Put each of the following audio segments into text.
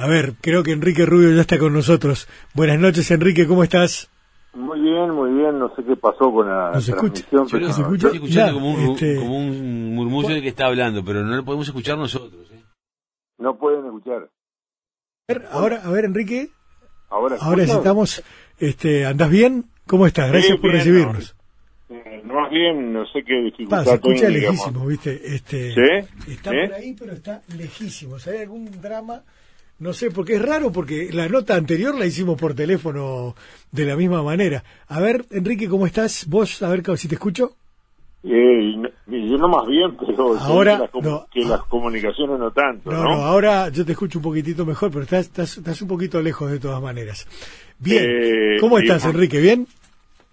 A ver, creo que Enrique Rubio ya está con nosotros. Buenas noches, Enrique, ¿cómo estás? Muy bien, muy bien. No sé qué pasó con la ¿No se escucha? transmisión. Yo pero lo ¿Se no, escucha? estoy escuchando Ya, como, un, este- como un murmullo de que está hablando, pero no lo podemos escuchar nosotros. ¿eh? no pueden escuchar. A ver, ahora, a ver, Enrique, Ahora, ahora estamos, este, ¿andás bien? ¿Cómo estás? Gracias Sí, por bien, recibirnos. Eh, no más bien, no sé qué Pa, dificultad se escucha lejísimo, ¿viste? Este, ¿Sí? Está ¿Sí? por ahí, pero está lejísimo. ¿Hay algún drama? No sé, porque es raro, porque la nota anterior la hicimos por teléfono de la misma manera. A ver, Enrique, ¿cómo estás? Vos, a ver si te escucho. Eh, yo no más bien, pero Ahora, que, las, comu- no. que las comunicaciones no tanto, No, ¿no? no, ahora yo te escucho un poquitito mejor, pero estás, estás, estás un poquito lejos de todas maneras. Bien, Eh, ¿cómo estás, Enrique? ¿Bien?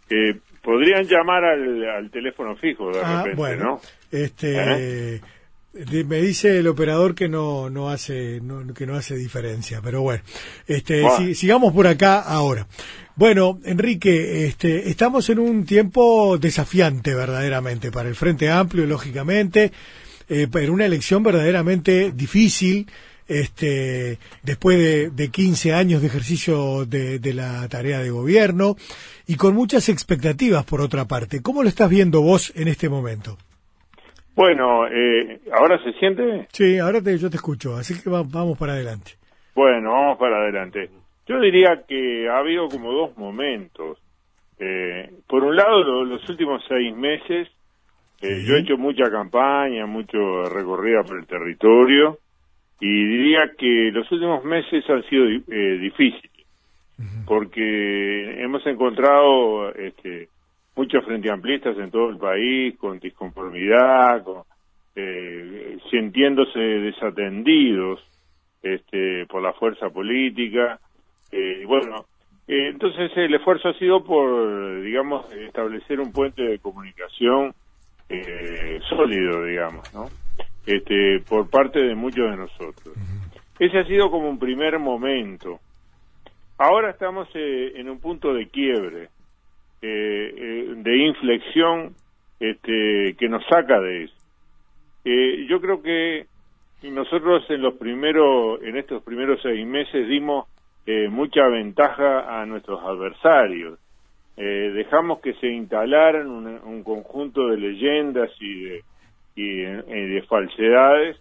Eh, podrían llamar al, al teléfono fijo de Ah, repente, bueno, ¿no? este, de- me dice el operador que no, no hace, no- que no hace diferencia, pero bueno, este, Bueno. si- sigamos por acá ahora. Bueno, Enrique, este, estamos en un tiempo desafiante verdaderamente para el Frente Amplio, lógicamente, eh, pero una elección verdaderamente difícil, este, después de, de 15 años de ejercicio de, de la tarea de gobierno y con muchas expectativas por otra parte. ¿Cómo lo estás viendo vos en este momento? Bueno, eh, ¿ahora se siente? Sí, ahora te, yo te escucho, así que va- vamos para adelante. Bueno, vamos para adelante. Yo diría que ha habido como dos momentos. Eh, por un lado, lo- los últimos seis meses, eh, yo he hecho mucha campaña, mucho recorrida por el territorio, y diría que los últimos meses han sido eh, difíciles, porque hemos encontrado este, muchos frente amplistas en todo el país, con disconformidad, con, eh, sintiéndose desatendidos este, por la fuerza política. Eh, bueno, eh, entonces el esfuerzo ha sido por, digamos, establecer un puente de comunicación eh, sólido, digamos, ¿no? Este, por parte de muchos de nosotros. Ese ha sido como un primer momento. Ahora estamos eh, en un punto de quiebre, eh, eh, de inflexión, este, que nos saca de eso. Eh, yo creo que nosotros en los primeros, en estos primeros seis meses dimos eh, mucha ventaja a nuestros adversarios. Eh, dejamos que se instalaran un, un conjunto de leyendas y de, y, eh, de falsedades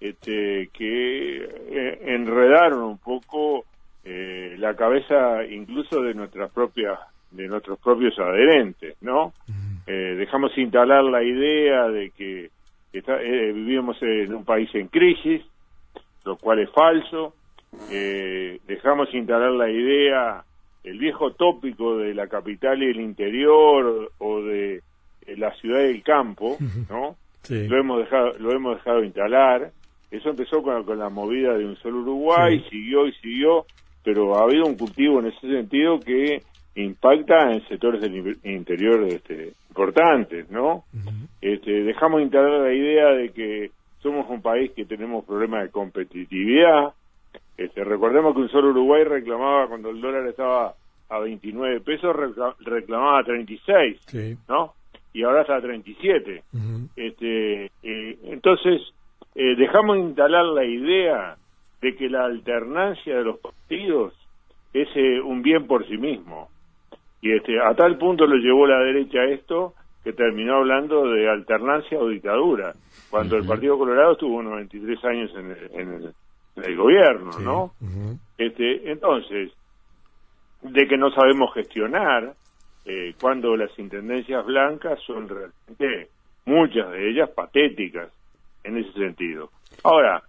este, que enredaron un poco la cabeza incluso de nuestras propias de nuestros propios adherentes, ¿no? Eh, dejamos instalar la idea de que está- eh, vivimos en un país en crisis, lo cual es falso. Eh, dejamos instalar la idea, el viejo tópico de la capital y el interior o de eh, la ciudad y el campo, ¿no? Sí. Lo hemos dejado, lo hemos dejado instalar. Eso empezó con, con la movida de un solo Uruguay, siguió y siguió, pero ha habido un cultivo en ese sentido que impacta en sectores del in- interior este, importantes, ¿no? este, dejamos instalar la idea de que somos un país que tenemos problemas de competitividad. Este, recordemos que un solo Uruguay reclamaba cuando el dólar estaba a 29 pesos, recla- reclamaba 36, Sí. ¿no? Y ahora está a 37. Ujú. Este, eh, entonces, eh, dejamos instalar la idea de que la alternancia de los partidos es eh, un bien por sí mismo. Y este, a tal punto lo llevó la derecha esto que terminó hablando de alternancia o dictadura, cuando el Partido Colorado estuvo 93 años en el, en el- en el gobierno, Sí. ¿no? Este, entonces, de que no sabemos gestionar, eh, cuando las intendencias blancas son realmente, muchas de ellas, patéticas en ese sentido. Ahora,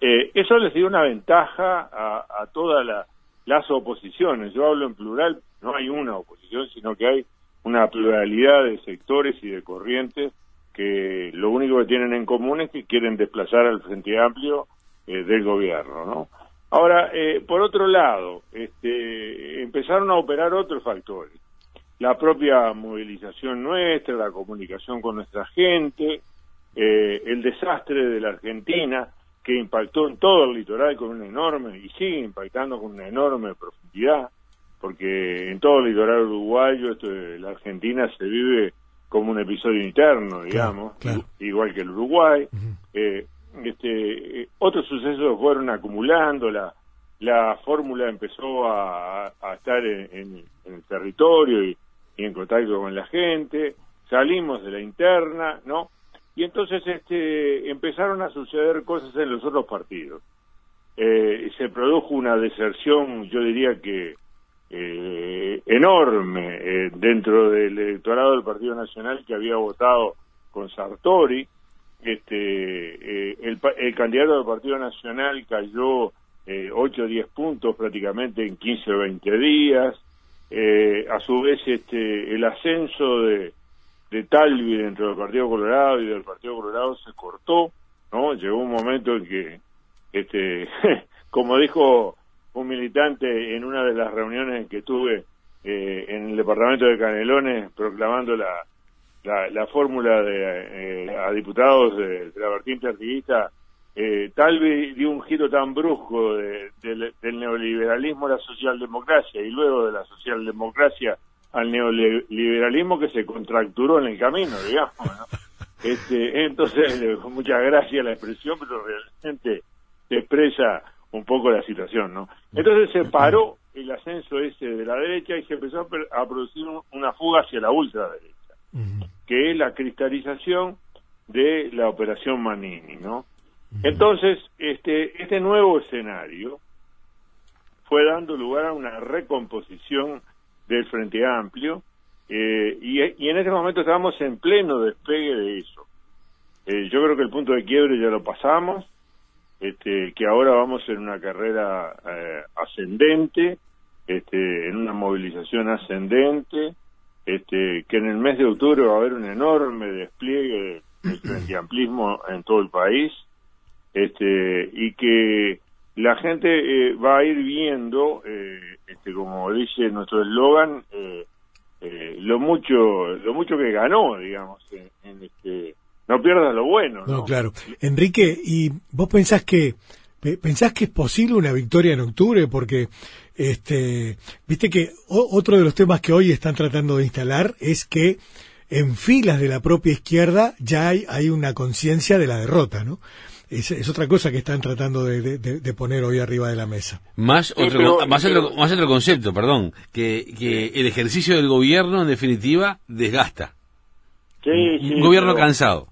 eh, eso les dio una ventaja a, a todas la- las oposiciones. Yo hablo en plural, no hay una oposición, sino que hay una pluralidad de sectores y de corrientes que lo único que tienen en común es que quieren desplazar al Frente Amplio eh, del gobierno, ¿no? Ahora, eh, por otro lado, este, empezaron a operar otros factores. La propia movilización nuestra, la comunicación con nuestra gente, eh, el desastre de la Argentina, que impactó en todo el litoral con una enorme, y sigue impactando con una enorme profundidad, porque en todo el litoral uruguayo, esto de la Argentina se vive como un episodio interno, digamos, claro. igual que el Uruguay. Eh, este, eh, otros sucesos fueron acumulando, la, la fórmula empezó a, estar en, el territorio y, en contacto con la gente, salimos de la interna, ¿no? Y entonces este, empezaron a suceder cosas en los otros partidos. Eh, se produjo una deserción, yo diría que eh, enorme eh, dentro del electorado del Partido Nacional que había votado con Sartori. Este, el, el candidato del Partido Nacional cayó eh, 8 o 10 puntos prácticamente en 15 o 20 días. Eh, a su vez, este, el ascenso de, de Talvi dentro del Partido Colorado y del Partido Colorado se cortó, ¿no? Llegó un momento en que, este, como dijo un militante en una de las reuniones que tuve eh, en el departamento de Canelones proclamando la, la, fórmula de, eh, a diputados de, la vertiente artiguista, eh, Talvi dio un giro tan brusco del neoliberalismo a la socialdemocracia y luego de la socialdemocracia al neoliberalismo que se contracturó en el camino, digamos. Este, entonces, muchas gracias la expresión, pero realmente se expresa un poco la situación, ¿no? Entonces se paró el ascenso ese de la derecha y se empezó a, producir una fuga hacia la ultraderecha, que es la cristalización de la operación Manini, ¿no? Entonces, este, este nuevo escenario fue dando lugar a una recomposición del Frente Amplio eh, y, en este momento estamos en pleno despegue de eso. Eh, yo creo que el punto de quiebre ya lo pasamos, este, que ahora vamos en una carrera eh, ascendente, este, en una movilización ascendente, este, que en el mes de octubre va a haber un enorme despliegue del frente amplismo en todo el país, este, y que la gente eh, va a ir viendo, eh, este, como dice nuestro eslogan, eh, lo mucho, lo mucho que ganó, digamos, en, este, no pierdas lo bueno. ¿no? claro. Enrique, ¿y vos pensás que pensás que es posible una victoria en octubre? Porque, este, viste que otro de los temas que hoy están tratando de instalar es que en filas de la propia izquierda ya hay, hay una conciencia de la derrota, ¿no? es, otra cosa que están tratando de, poner hoy arriba de la mesa. Más otro, más, otro, concepto, perdón, que, que el ejercicio del gobierno en definitiva desgasta. un, gobierno cansado.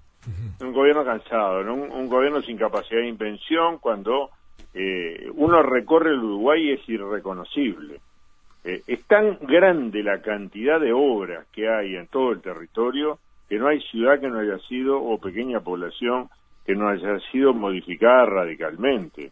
Un gobierno cansado, un, gobierno sin capacidad de invención cuando eh, uno recorre el Uruguay es irreconocible. Eh, es tan grande la cantidad de obras que hay en todo el territorio que no hay ciudad que no haya sido o pequeña población que no haya sido modificada radicalmente.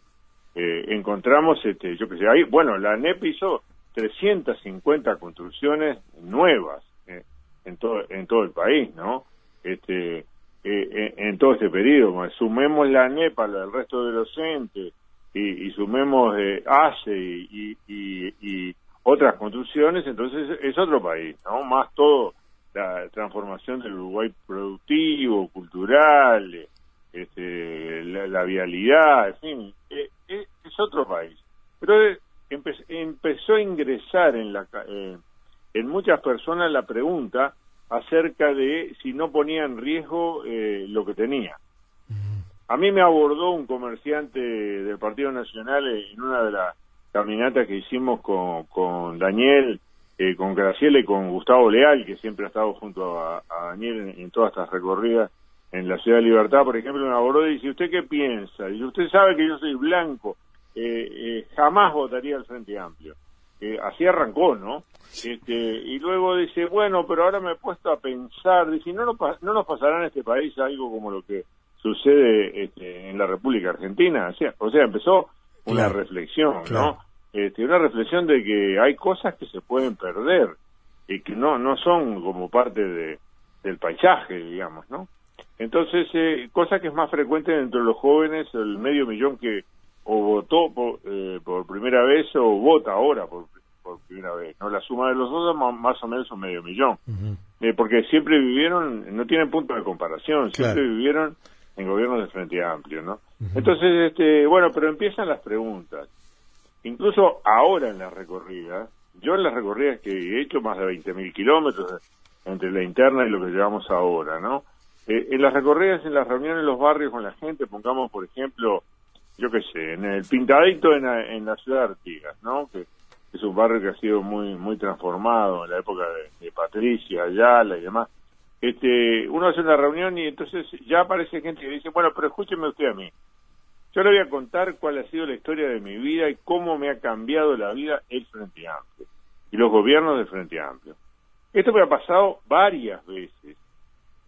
Eh, encontramos, este, yo que sé, ahí, bueno, la ANEP hizo 350 construcciones nuevas eh, en todo en todo el país, ¿no? Este, eh, en, todo este periodo, sumemos la ANEP al resto de los entes y, sumemos ACE y, y, otras construcciones, entonces es otro país, ¿no? Más todo la transformación del Uruguay productivo, cultural, este, la, vialidad, en fin, eh, eh, es otro país. Pero eh, empezó a ingresar en, la, en muchas personas la pregunta acerca de si no ponía en riesgo lo que tenía. A mí me abordó un comerciante del Partido Nacional en una de las caminatas que hicimos con, con Daniel, con Graciela y con Gustavo Leal, que siempre ha estado junto a, Daniel en, todas estas recorridas en la Ciudad de Libertad, por ejemplo, me abordó y dice, ¿usted qué piensa? Y usted sabe que yo soy blanco, eh, eh, jamás votaría al Frente Amplio. Eh, así arrancó, ¿no? Este, y luego dice, bueno, pero ahora me he puesto a pensar, dice, ¿no nos, no nos pasará en este país algo como lo que sucede este, en la República Argentina? O sea, o sea empezó una reflexión, ¿no? Este, una reflexión de que hay cosas que se pueden perder y que no, no son como parte de, del paisaje, digamos, ¿no? Entonces, eh, cosa que es más frecuente entre los jóvenes, el medio millón que o votó por, eh, por primera vez o vota ahora por, por, primera vez. no La suma de los dos más o menos un medio millón. eh, porque siempre vivieron, no tienen punto de comparación, siempre vivieron en gobiernos de Frente Amplio, ¿no? Entonces, este, bueno, pero empiezan las preguntas. Incluso ahora en las recorridas, yo en las recorridas que he hecho más de 20.000 kilómetros entre la interna y lo que llevamos ahora, ¿no? Eh, en las recorridas, en las reuniones en los barrios con la gente, pongamos por ejemplo yo qué sé, en el Pintadito en la, en la ciudad de Artigas, ¿no? Que es un barrio que ha sido muy muy transformado en la época de, Patricia, Ayala y demás. Este, uno hace una reunión y entonces ya aparece gente que dice, bueno, pero escúcheme usted a mí. Yo le voy a contar cuál ha sido la historia de mi vida y cómo me ha cambiado la vida el Frente Amplio y los gobiernos del Frente Amplio. Esto me ha pasado varias veces.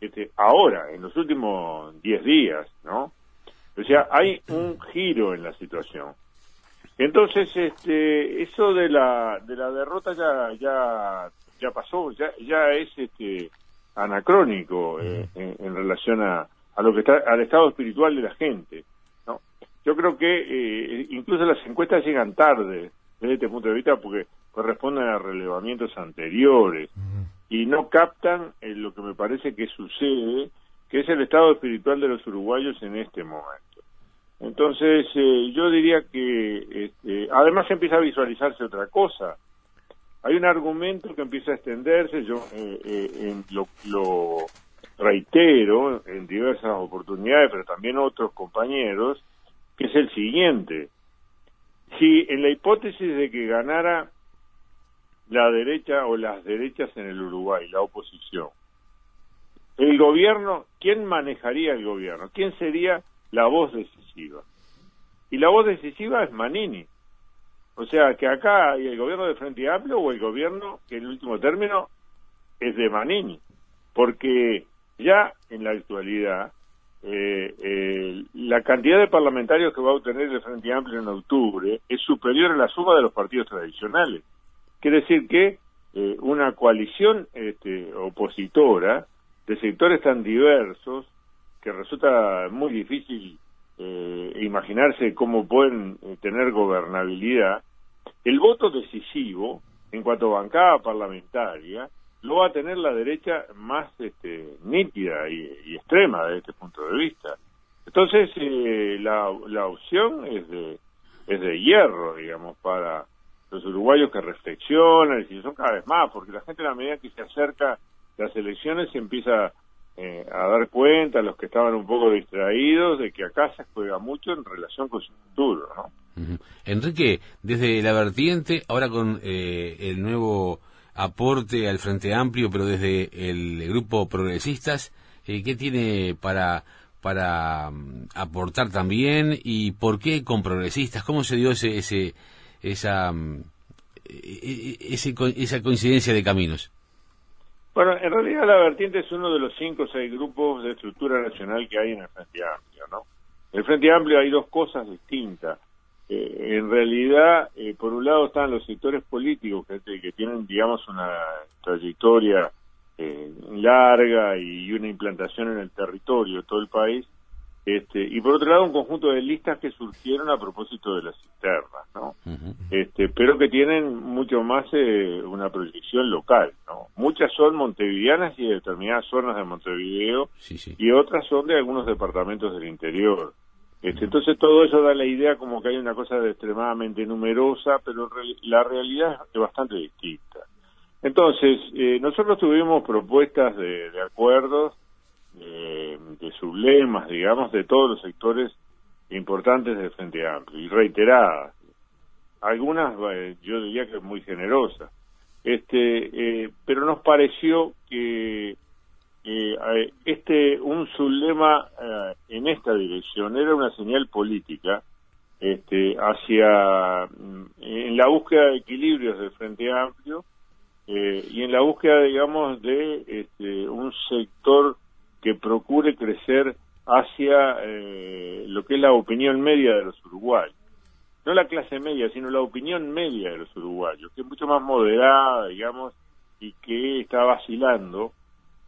Este, ahora, en los últimos 10 días, ¿no? O sea, hay un giro en la situación. Entonces, este, eso de la de la derrota ya ya ya pasó, ya ya es este anacrónico eh, en, relación a, a lo que está al estado espiritual de la gente. ¿no? Yo creo que eh, incluso las encuestas llegan tarde desde este punto de vista porque corresponden a relevamientos anteriores y no captan eh, lo que me parece que sucede, que es el estado espiritual de los uruguayos en este momento. Entonces, eh, yo diría que este, además empieza a visualizarse otra cosa. Hay un argumento que empieza a extenderse, yo eh, eh lo, lo, reitero en diversas oportunidades, pero también otros compañeros, que es el siguiente. Si en la hipótesis de que ganara la derecha o las derechas en el Uruguay, la oposición, el gobierno, ¿quién manejaría el gobierno? ¿Quién sería la voz decisiva. Y la voz decisiva es Manini. O sea, que acá hay el gobierno de Frente Amplio o el gobierno que en último término es de Manini. Porque ya en la actualidad eh, eh, la cantidad de parlamentarios que va a obtener el Frente Amplio en octubre es superior a la suma de los partidos tradicionales. Quiere decir que eh, una coalición este, opositora de sectores tan diversos que resulta muy difícil eh, imaginarse cómo pueden eh, tener gobernabilidad, el voto decisivo en cuanto a bancada parlamentaria lo va a tener la derecha más este, nítida y, extrema desde este punto de vista. Entonces, eh, la, la opción es de, es de hierro, digamos, para los uruguayos que reflexionan, y son cada vez más, porque la gente a la medida que se acerca las elecciones se empieza eh, a dar cuenta a los que estaban un poco distraídos de que acá se juega mucho en relación con su futuro, ¿no? Enrique, desde la vertiente, ahora con eh, el nuevo aporte al Frente Amplio, pero desde el grupo Progresistas, eh, ¿qué tiene para para mm, aportar también y por qué con Progresistas? ¿Cómo se dio ese ese esa mm, e, e, e, ese, esa coincidencia de caminos? Bueno, en realidad la vertiente es uno de los cinco o seis grupos de estructura nacional que hay en el Frente Amplio, ¿no? En el Frente Amplio hay dos cosas distintas. Eh, en realidad, eh, por un lado están los sectores políticos que, que tienen, digamos, una trayectoria eh, larga y una implantación en el territorio de todo el país, este, y por otro lado, un conjunto de listas que surgieron a propósito de las cisternas, ¿no? este, pero que tienen mucho más eh, una proyección local, ¿no? Muchas son montevideanas y de determinadas zonas de Montevideo, y otras son de algunos departamentos del interior. Este, Entonces todo eso da la idea como que hay una cosa extremadamente numerosa, pero la realidad es bastante distinta. Entonces, eh, nosotros tuvimos propuestas de, de acuerdos de sublemas, digamos, de todos los sectores importantes del Frente Amplio, y reiteradas. Algunas, eh, yo diría que muy generosas. Este, eh, pero nos pareció que eh, este un sublema en esta dirección era una señal política este, hacia mm, en la búsqueda de equilibrios del Frente Amplio y en la búsqueda, digamos, de este, un sector que procure crecer hacia eh, lo que es la opinión media de los uruguayos. No la clase media, sino la opinión media de los uruguayos, que es mucho más moderada, digamos, y que está vacilando.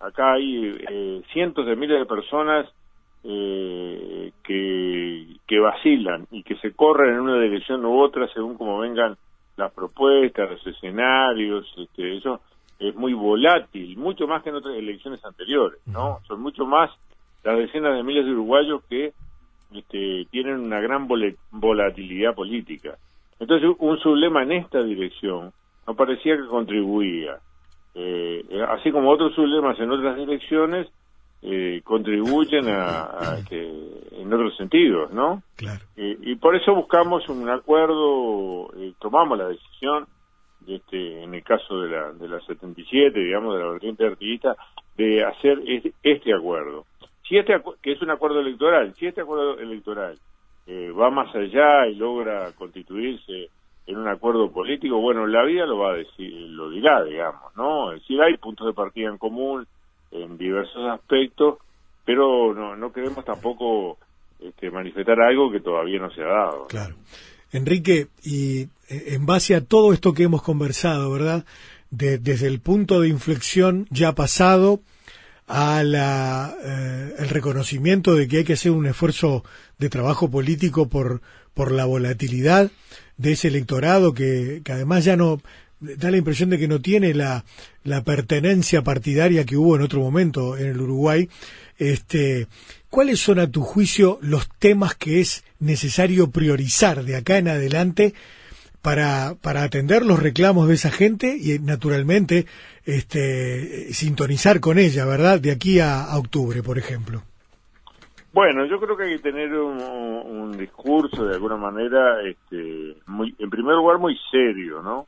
Acá hay eh, cientos de miles de personas eh, que, que vacilan y que se corren en una dirección u otra según como vengan las propuestas, los escenarios, este, eso es muy volátil, mucho más que en otras elecciones anteriores, ¿no? Son mucho más las decenas de miles de uruguayos que este, tienen una gran volatilidad política. Entonces, un sublema en esta dirección no parecía que contribuía. Eh, así como otros sublemas en otras direcciones, eh, contribuyen a, que en otros sentidos, ¿no? Claro. Eh, y por eso buscamos un acuerdo, eh, tomamos la decisión, de este, en el caso de la, de la 77, digamos, de la vertiente artillista, de hacer este, acuerdo. Si este que es un acuerdo electoral, si este acuerdo electoral va más allá y logra constituirse en un acuerdo político, bueno, la vida lo va a decir, lo dirá, digamos, ¿no? Es decir, hay puntos de partida en común, en diversos aspectos, pero no, no queremos tampoco este, manifestar algo que todavía no se ha dado. Claro. Enrique, y eh, en base a todo esto que hemos conversado, ¿verdad? desde el punto de inflexión ya pasado a la, eh, el reconocimiento de que hay que hacer un esfuerzo de trabajo político por, por la volatilidad de ese electorado que, que además ya no da la impresión de que no tiene la, la pertenencia partidaria que hubo en otro momento en el Uruguay. Este, ¿Cuáles son a tu juicio los temas que es necesario priorizar de acá en adelante para, para atender los reclamos de esa gente y naturalmente este, sintonizar con ella, ¿verdad? De aquí a, octubre, por ejemplo. Bueno, yo creo que hay que tener un, un discurso de alguna manera, este, muy, en primer lugar, muy serio, ¿no?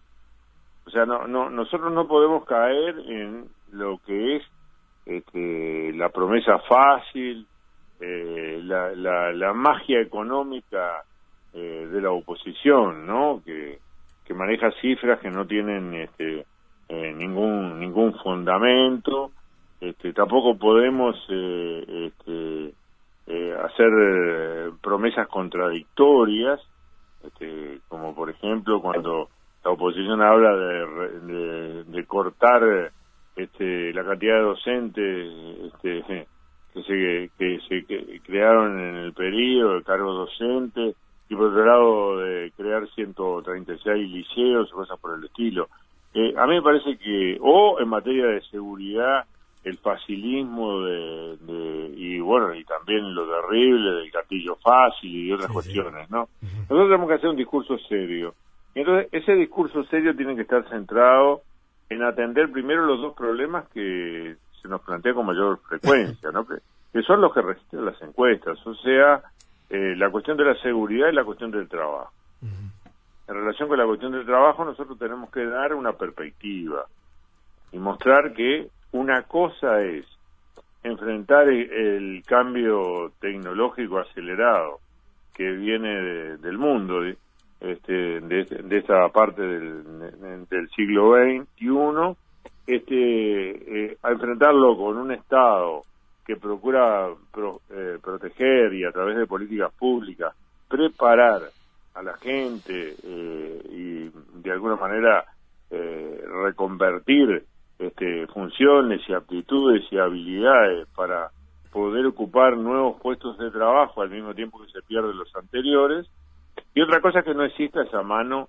Sea, no, no, nosotros no podemos caer en lo que es este, la promesa fácil, eh, la, la, la, magia económica eh, de la oposición, ¿no? Que, que maneja cifras que no tienen este, eh, ningún ningún fundamento. Este, tampoco podemos este, hacer promesas contradictorias, este, como por ejemplo cuando la oposición habla de, de, cortar este, la cantidad de docentes este, que se que se crearon en el periodo de cargos docentes y por otro lado de crear 136 liceos o cosas por el estilo. Eh, a mí me parece que, o en materia de seguridad, el facilismo de, de, y bueno, y también lo terrible del gatillo fácil y otras cuestiones, ¿no? Nosotros tenemos que hacer un discurso serio. Entonces, ese discurso serio tiene que estar centrado en atender primero los dos problemas que se nos plantea con mayor frecuencia, ¿no? Que, son los que resisten las encuestas, o sea, eh, la cuestión de la seguridad y la cuestión del trabajo. En relación con la cuestión del trabajo, nosotros tenemos que dar una perspectiva y mostrar que una cosa es enfrentar el, cambio tecnológico acelerado que viene del mundo, este, de, esta parte del, siglo XXI, este, eh, a enfrentarlo con un Estado que procura eh, proteger y a través de políticas públicas preparar a la gente eh, y de alguna manera reconvertir este, funciones y aptitudes y habilidades para poder ocupar nuevos puestos de trabajo al mismo tiempo que se pierden los anteriores, y otra cosa es que no exista esa mano,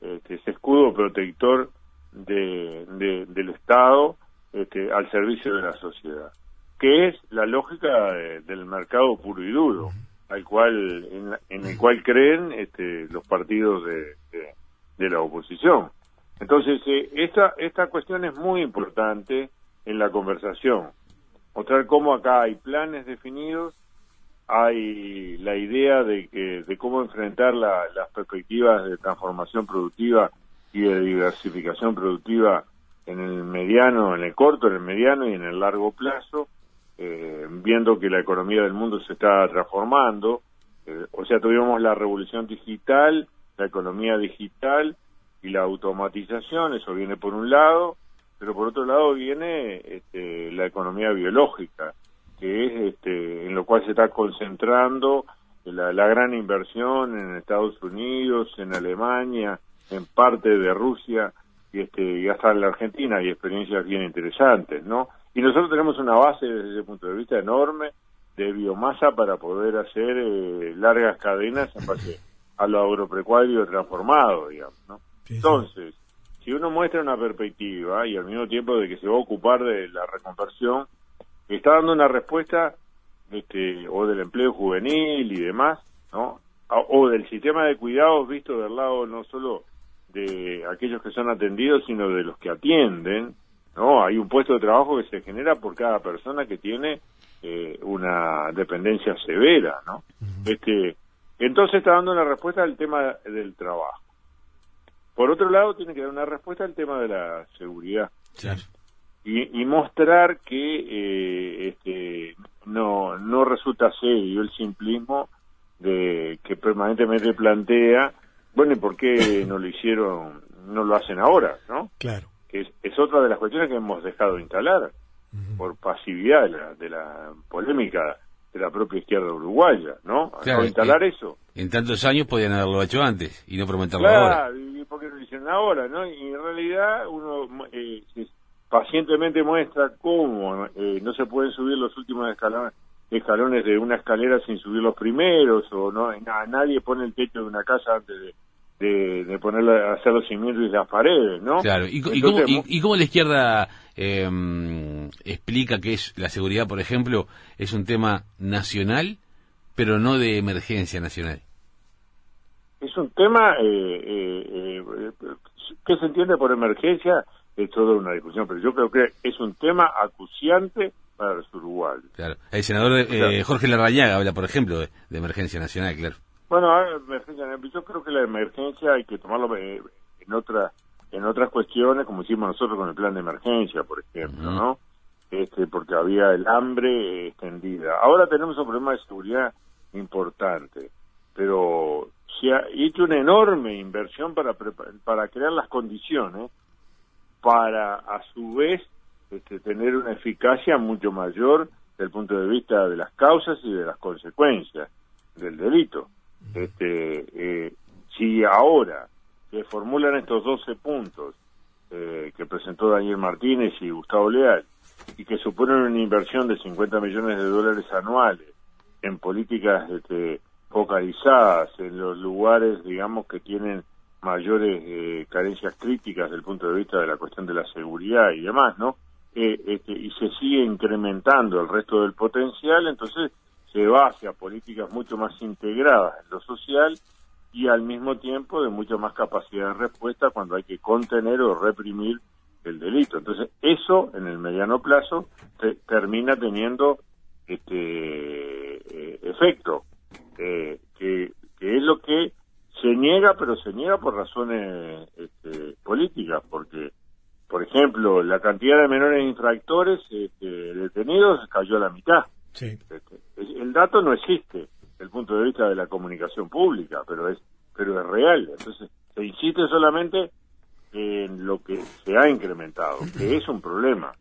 este, ese escudo protector de, del Estado este, al servicio de la sociedad, que es la lógica del mercado puro y duro, al cual en, el cual creen este, los partidos de, de, la oposición. Entonces, eh, esta, esta cuestión es muy importante en la conversación. Mostrar cómo acá hay planes definidos hay la idea de que de cómo enfrentar las perspectivas de transformación productiva y de diversificación productiva en el mediano, en el corto, en el mediano y en el largo plazo, eh, viendo que la economía del mundo se está transformando. Eh, o sea, tuvimos la revolución digital, la economía digital y la automatización, eso viene por un lado, pero por otro lado viene este, la economía biológica, que es este, en lo cual se está concentrando la, gran inversión en Estados Unidos, en Alemania, en parte de Rusia y, este, y hasta en la Argentina hay experiencias bien interesantes, ¿no? Y nosotros tenemos una base desde ese punto de vista enorme de biomasa para poder hacer eh, largas cadenas en base a lo agropecuario transformado, digamos, ¿no? Entonces, si uno muestra una perspectiva y al mismo tiempo de que se va a ocupar de la reconversión, está dando una respuesta este, o del empleo juvenil y demás, ¿no? O del sistema de cuidados visto del lado no solo de aquellos que son atendidos, sino de los que atienden, ¿no? Hay un puesto de trabajo que se genera por cada persona que tiene eh, una dependencia severa, ¿no? Este, entonces está dando una respuesta al tema del trabajo. Por otro lado, tiene que dar una respuesta al tema de la seguridad. Y, mostrar que eh, este, no, no resulta serio el simplismo de que permanentemente plantea, bueno, ¿y por qué no lo hicieron, no lo hacen ahora, no? Claro. Que es, otra de las cuestiones que hemos dejado de instalar por pasividad de la, de la polémica de la propia izquierda uruguaya, ¿no? Claro, instalar eso. En tantos años podían haberlo hecho antes y no prometerlo claro, ahora. y por qué no lo hicieron ahora, ¿no? Y en realidad uno eh, pacientemente muestra cómo eh, no se pueden subir los últimos escalones, escalones de una escalera sin subir los primeros, o no nadie pone el techo de una casa antes de, de, de poner, hacer los cimientos y las paredes, ¿no? Claro, ¿y, cómo, la izquierda eh, explica que es la seguridad, por ejemplo, es un tema nacional, pero no de emergencia nacional? Es un tema eh, eh, eh que se entiende por emergencia, es toda una discusión, pero yo creo que es un tema acuciante para los uruguayos. Claro, el senador eh, Jorge Larrañaga habla, por ejemplo, de emergencia nacional, claro. Bueno, yo creo que la emergencia hay que tomarlo eh, en otras en otras cuestiones, como hicimos nosotros con el plan de emergencia, por ejemplo, ¿no? Este, porque había el hambre extendida. Ahora tenemos un problema de seguridad importante, pero se ha hecho una enorme inversión para para crear las condiciones para a su vez este, tener una eficacia mucho mayor desde el punto de vista de las causas y de las consecuencias del delito. Este, eh, si ahora se formulan estos 12 puntos eh, que presentó Daniel Martínez y Gustavo Leal y que suponen una inversión de 50 millones de dólares anuales en políticas este, focalizadas en los lugares, digamos, que tienen mayores eh, carencias críticas desde el punto de vista de la cuestión de la seguridad y demás, ¿no? este, y se sigue incrementando el resto del potencial, entonces se va hacia políticas mucho más integradas en lo social y al mismo tiempo de mucha más capacidad de respuesta cuando hay que contener o reprimir el delito. Entonces, eso en el mediano plazo termina teniendo este eh, efecto, eh, que, es lo que niega, pero se niega por razones este, políticas, porque, por ejemplo, la cantidad de menores infractores este, detenidos cayó a la mitad. Este, el dato no existe desde el punto de vista de la comunicación pública, pero es pero es real. Entonces, se insiste solamente en lo que se ha incrementado, que es un problema,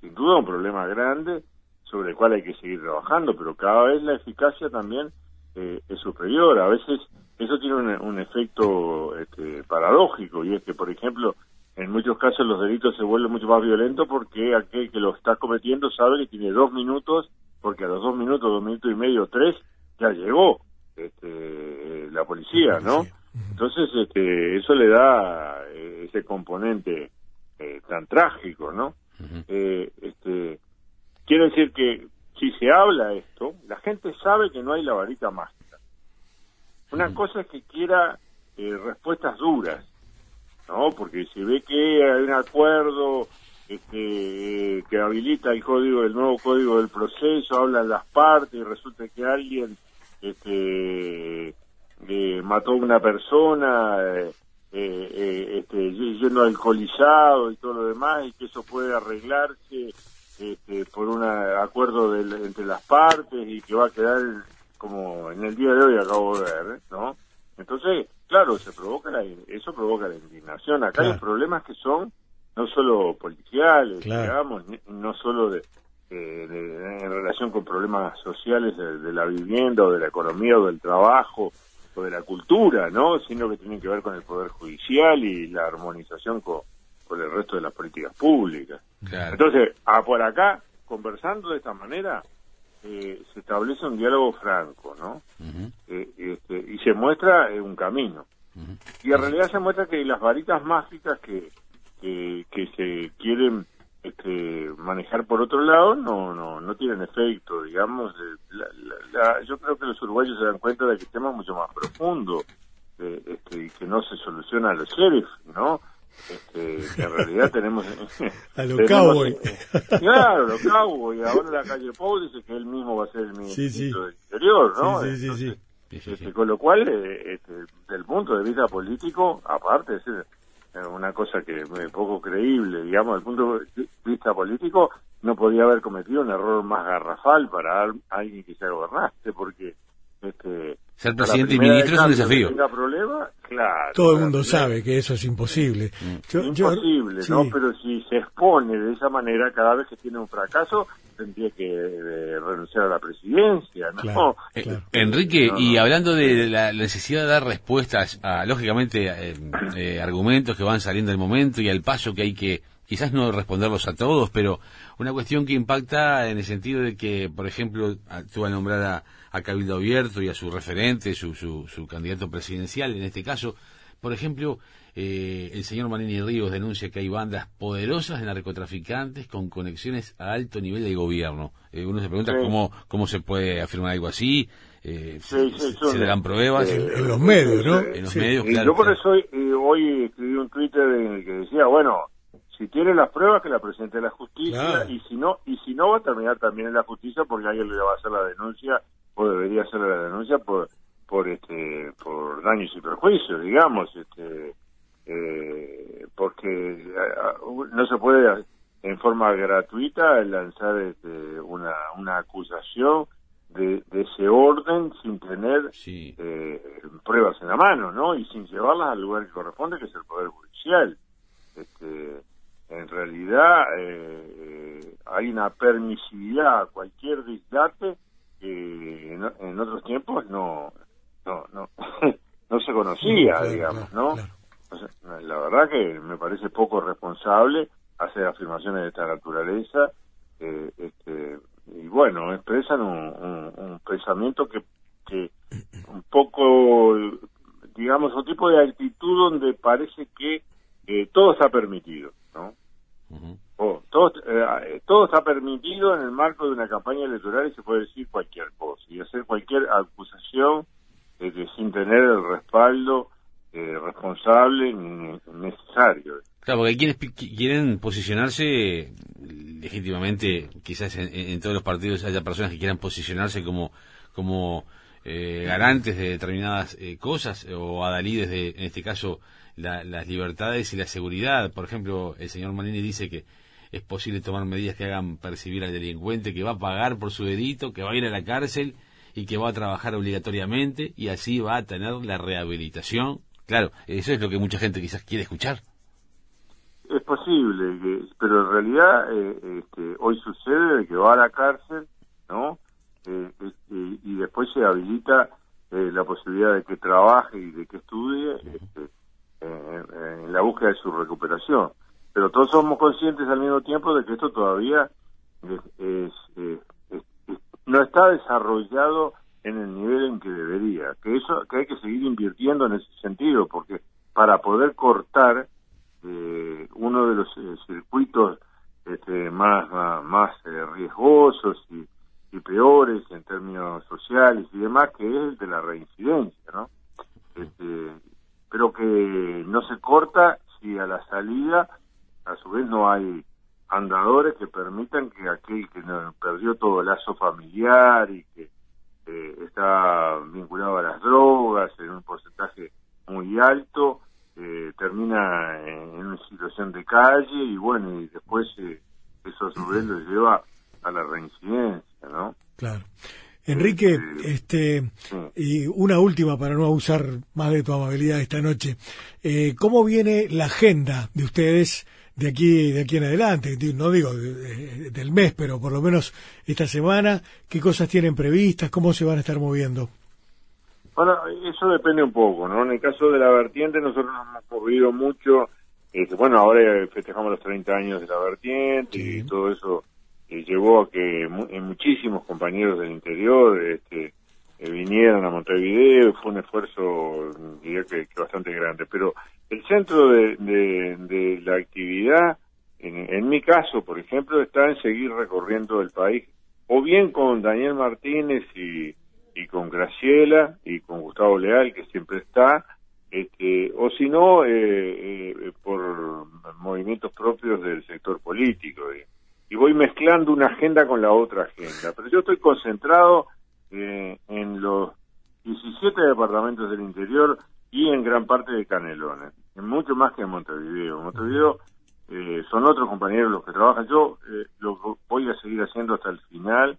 sin duda un problema grande sobre el cual hay que seguir trabajando, pero cada vez la eficacia también eh, es superior. A veces eso tiene un, efecto este, paradójico y es que, por ejemplo, en muchos casos los delitos se vuelven mucho más violentos porque aquel que lo está cometiendo sabe que tiene dos minutos porque a los dos minutos, dos minutos y medio, tres, ya llegó este, la policía, ¿no? Entonces, este, eso le da eh, ese componente eh, tan trágico, ¿no? eh, este, quiero decir que si se habla esto, la gente sabe que no hay la varita mágica. Una cosa es que quiera eh, respuestas duras, ¿no? Porque se ve que hay un acuerdo este, que habilita el código, el nuevo código del proceso, hablan las partes y resulta que alguien este, eh, mató a una persona eh, eh, este, yendo alcoholizado y todo lo demás y que eso puede arreglarse este, por un acuerdo entre las partes y que va a quedar como en el día de hoy acabo de ver, ¿no? Entonces, claro, se provoca eso provoca la indignación. Acá hay problemas que son no solo policiales, digamos, no solo de, en relación con problemas sociales de, la vivienda o de la economía o del trabajo o de la cultura, ¿no? Sino que tienen que ver con el poder judicial y la armonización con, el resto de las políticas públicas. Entonces, a por acá, conversando de esta manera, eh, se establece un diálogo franco, ¿no? Eh, este, y se muestra un camino. Y en realidad se muestra que las varitas mágicas que que, se quieren este, manejar por otro lado no no no tienen efecto digamos yo creo que los uruguayos se dan cuenta de que el tema es mucho más profundo este, y que no se soluciona a los sheriff no Este, que en realidad tenemos... a los cowboys. claro, los cowboys. Ahora la calle Pau dice que él mismo va a ser el ministro del Interior, ¿no? Sí, sí, sí. Este, con lo cual, eh, este, desde el punto de vista político, aparte de ser una cosa que es poco creíble, digamos, desde el punto de vista político, no podía haber cometido un error más garrafal para alguien que sea gobernante, porque este, ser presidente y ministro es un desafío. Problema, claro, Todo el mundo sabe que eso es imposible. Mm. imposible, ¿no? Pero si se expone de esa manera cada vez que tiene un fracaso, tendría que eh, renunciar a la presidencia, ¿no? Eh, Enrique, y hablando de la necesidad de dar respuestas a, lógicamente, eh, argumentos que van saliendo del momento y al paso que hay que quizás no responderlos a todos, pero una cuestión que impacta en el sentido de que, por ejemplo, tú al nombrar a, Cabildo Abierto y a su referente, su, su, candidato presidencial, en este caso, por ejemplo, eh, el señor Manini Ríos denuncia que hay bandas poderosas de narcotraficantes con conexiones a alto nivel de gobierno. Eh, uno se pregunta cómo, cómo se puede afirmar algo así. Eh, se, le dan pruebas. en los medios, ¿no? En los medios, claro. Yo por eso hoy escribí un Twitter en el que decía, bueno, si tiene las pruebas que la presente la justicia y si no y si no va a terminar también en la justicia porque alguien le va a hacer la denuncia o debería hacer la denuncia por por este por daños y perjuicios digamos este eh, porque no se puede en forma gratuita lanzar este, una una acusación de, ese orden sin tener eh, pruebas en la mano no y sin llevarlas al lugar que corresponde que es el poder judicial. Este en realidad eh, eh, hay una permisividad a cualquier disdate que en, otros tiempos no no no, no se conocía, digamos, ¿no? la verdad que me parece poco responsable hacer afirmaciones de esta naturaleza eh, este, y bueno, expresan un, pensamiento que, que un poco, digamos, un tipo de actitud donde parece que todo está permitido. ¿no? Oh, todo, eh, todo está permitido en el marco de una campaña electoral y se puede decir cualquier cosa y hacer cualquier acusación sin tener el respaldo eh, responsable ni necesario. Claro, porque hay quienes quieren posicionarse legítimamente, quizás en, todos los partidos haya personas que quieran posicionarse como, como eh, garantes de determinadas eh, cosas o adalides de, en este caso, las libertades y la seguridad. Por ejemplo, el señor Manini dice que es posible tomar medidas que hagan percibir al delincuente que va a pagar por su delito, que va a ir a la cárcel y que va a trabajar obligatoriamente y así va a tener la rehabilitación. Claro, eso es lo que mucha gente quizás quiere escuchar. Es posible, pero en realidad eh, este, hoy sucede que va a la cárcel, ¿no? Eh, este, y después se habilita eh, la posibilidad de que trabaje y de que estudie este, en la búsqueda de su recuperación. Pero todos somos conscientes al mismo tiempo de que esto todavía es, no está desarrollado en el nivel en que debería, que eso que hay que seguir invirtiendo en ese sentido, porque para poder cortar eh, uno de los circuitos este, más más, riesgosos y y peores en términos sociales y demás, que es el de la reincidencia, ¿no? Este, pero que no se corta si a la salida, a su vez, no hay andadores que permitan que aquel que perdió todo el lazo familiar y que eh, está vinculado a las drogas en un porcentaje muy alto, eh, termina en, una situación de calle y bueno, y después eh, eso a su vez lo lleva a la reincidencia, ¿no? Claro. Enrique, este, y una última para no abusar más de tu amabilidad esta noche. Eh, ¿Cómo viene la agenda de ustedes de aquí de aquí en adelante? No digo del mes, pero por lo menos esta semana. ¿Qué cosas tienen previstas? ¿Cómo se van a estar moviendo? Bueno, eso depende un poco, ¿no? En el caso de la vertiente, nosotros nos hemos movido mucho. Este, bueno, ahora festejamos los 30 años de la vertiente y todo eso llevó a que muchísimos compañeros del interior este, eh, vinieran a Montevideo, fue un esfuerzo, diría que, bastante grande, pero el centro de, de, la actividad, en, mi caso, por ejemplo, está en seguir recorriendo el país, o bien con Daniel Martínez y, y con Graciela y con Gustavo Leal, que siempre está, este, o si no, eh, eh, por movimientos propios del sector político. Y voy mezclando una agenda con la otra agenda. Pero yo estoy concentrado eh, en los 17 departamentos del interior y en gran parte de Canelones, mucho más que en Montevideo. Montevideo eh, son otros compañeros los que trabajan. Yo eh, lo voy a seguir haciendo hasta el final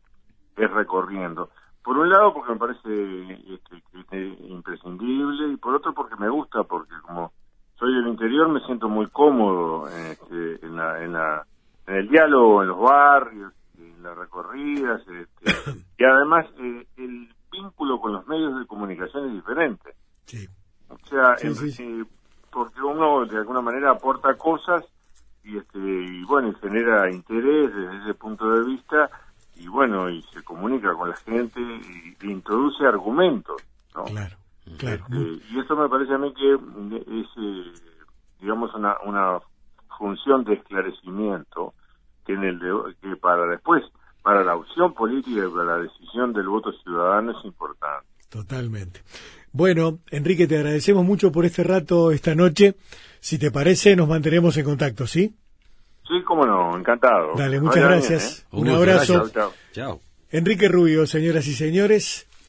es recorriendo. Por un lado porque me parece este, imprescindible y por otro porque me gusta, porque como soy del interior me siento muy cómodo este, en, la, en, la, en el diálogo, en los barrios, en las recorridas, este, y además eh, el vínculo con los medios de comunicación es diferente. Sí. O sea, porque uno de alguna manera aporta cosas y este y bueno, genera interés desde ese punto de vista y bueno, y se comunica con la gente y, introduce argumentos, ¿no? Claro, claro. Este, y eso me parece a mí que es, eh, digamos, una, una función de esclarecimiento que, en el que para después, para la opción política y para la decisión del voto ciudadano es importante. Totalmente. Bueno, Enrique, te agradecemos mucho por este rato esta noche. Si te parece, nos mantenemos en contacto, ¿sí? Sí, cómo no, encantado. Dale, muchas gracias. ¿eh? Un abrazo. Chao, chao. Enrique Rubio, señoras y señores.